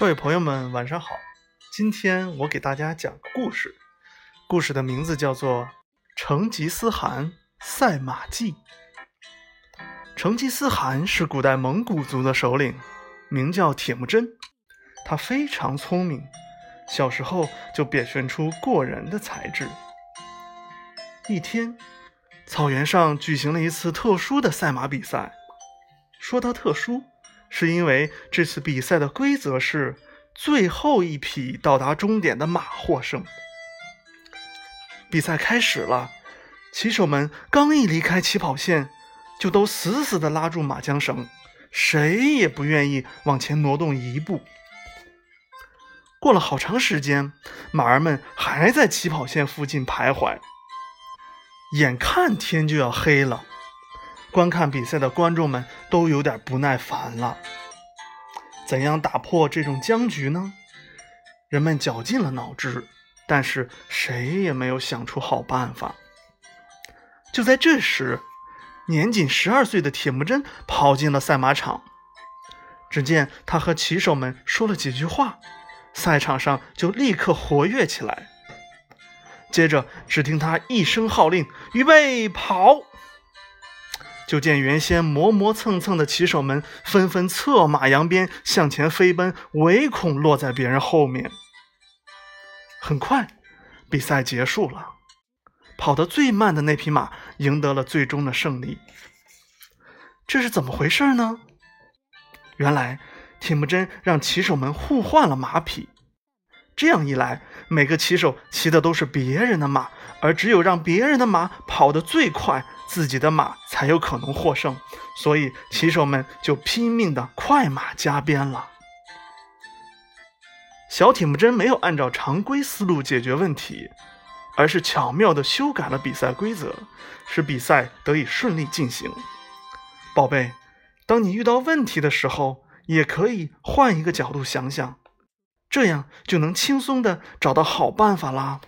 各位朋友们，晚上好。今天我给大家讲个故事，故事的名字叫做《成吉思汗赛马记》。成吉思汗是古代蒙古族的首领，名叫铁木真。他非常聪明，小时候就表现出过人的才智。一天，草原上举行了一次特殊的赛马比赛。说到特殊，是因为这次比赛的规则是最后一匹到达终点的马获胜。比赛开始了，骑手们刚一离开起跑线。就都死死地拉住马缰绳，谁也不愿意往前挪动一步。过了好长时间，马儿们还在起跑线附近徘徊。眼看天就要黑了，观看比赛的观众们都有点不耐烦了。怎样打破这种僵局呢？人们绞尽了脑汁，但是谁也没有想出好办法。就在这时，年仅十二岁的铁木真跑进了赛马场，只见他和骑手们说了几句话，赛场上就立刻活跃起来。接着，只听他一声号令：“预备，跑！”就见原先磨磨蹭蹭的骑手们纷纷策马扬鞭向前飞奔，唯恐落在别人后面。很快，比赛结束了。跑得最慢的那匹马赢得了最终的胜利。这是怎么回事呢？原来铁木真让骑手们互换了马匹，这样一来，每个骑手骑的都是别人的马，而只有让别人的马跑得最快，自己的马才有可能获胜。所以骑手们就拼命的快马加鞭了。小铁木真没有按照常规思路解决问题。而是巧妙的修改了比赛规则，使比赛得以顺利进行。宝贝，当你遇到问题的时候，也可以换一个角度想想，这样就能轻松的找到好办法啦。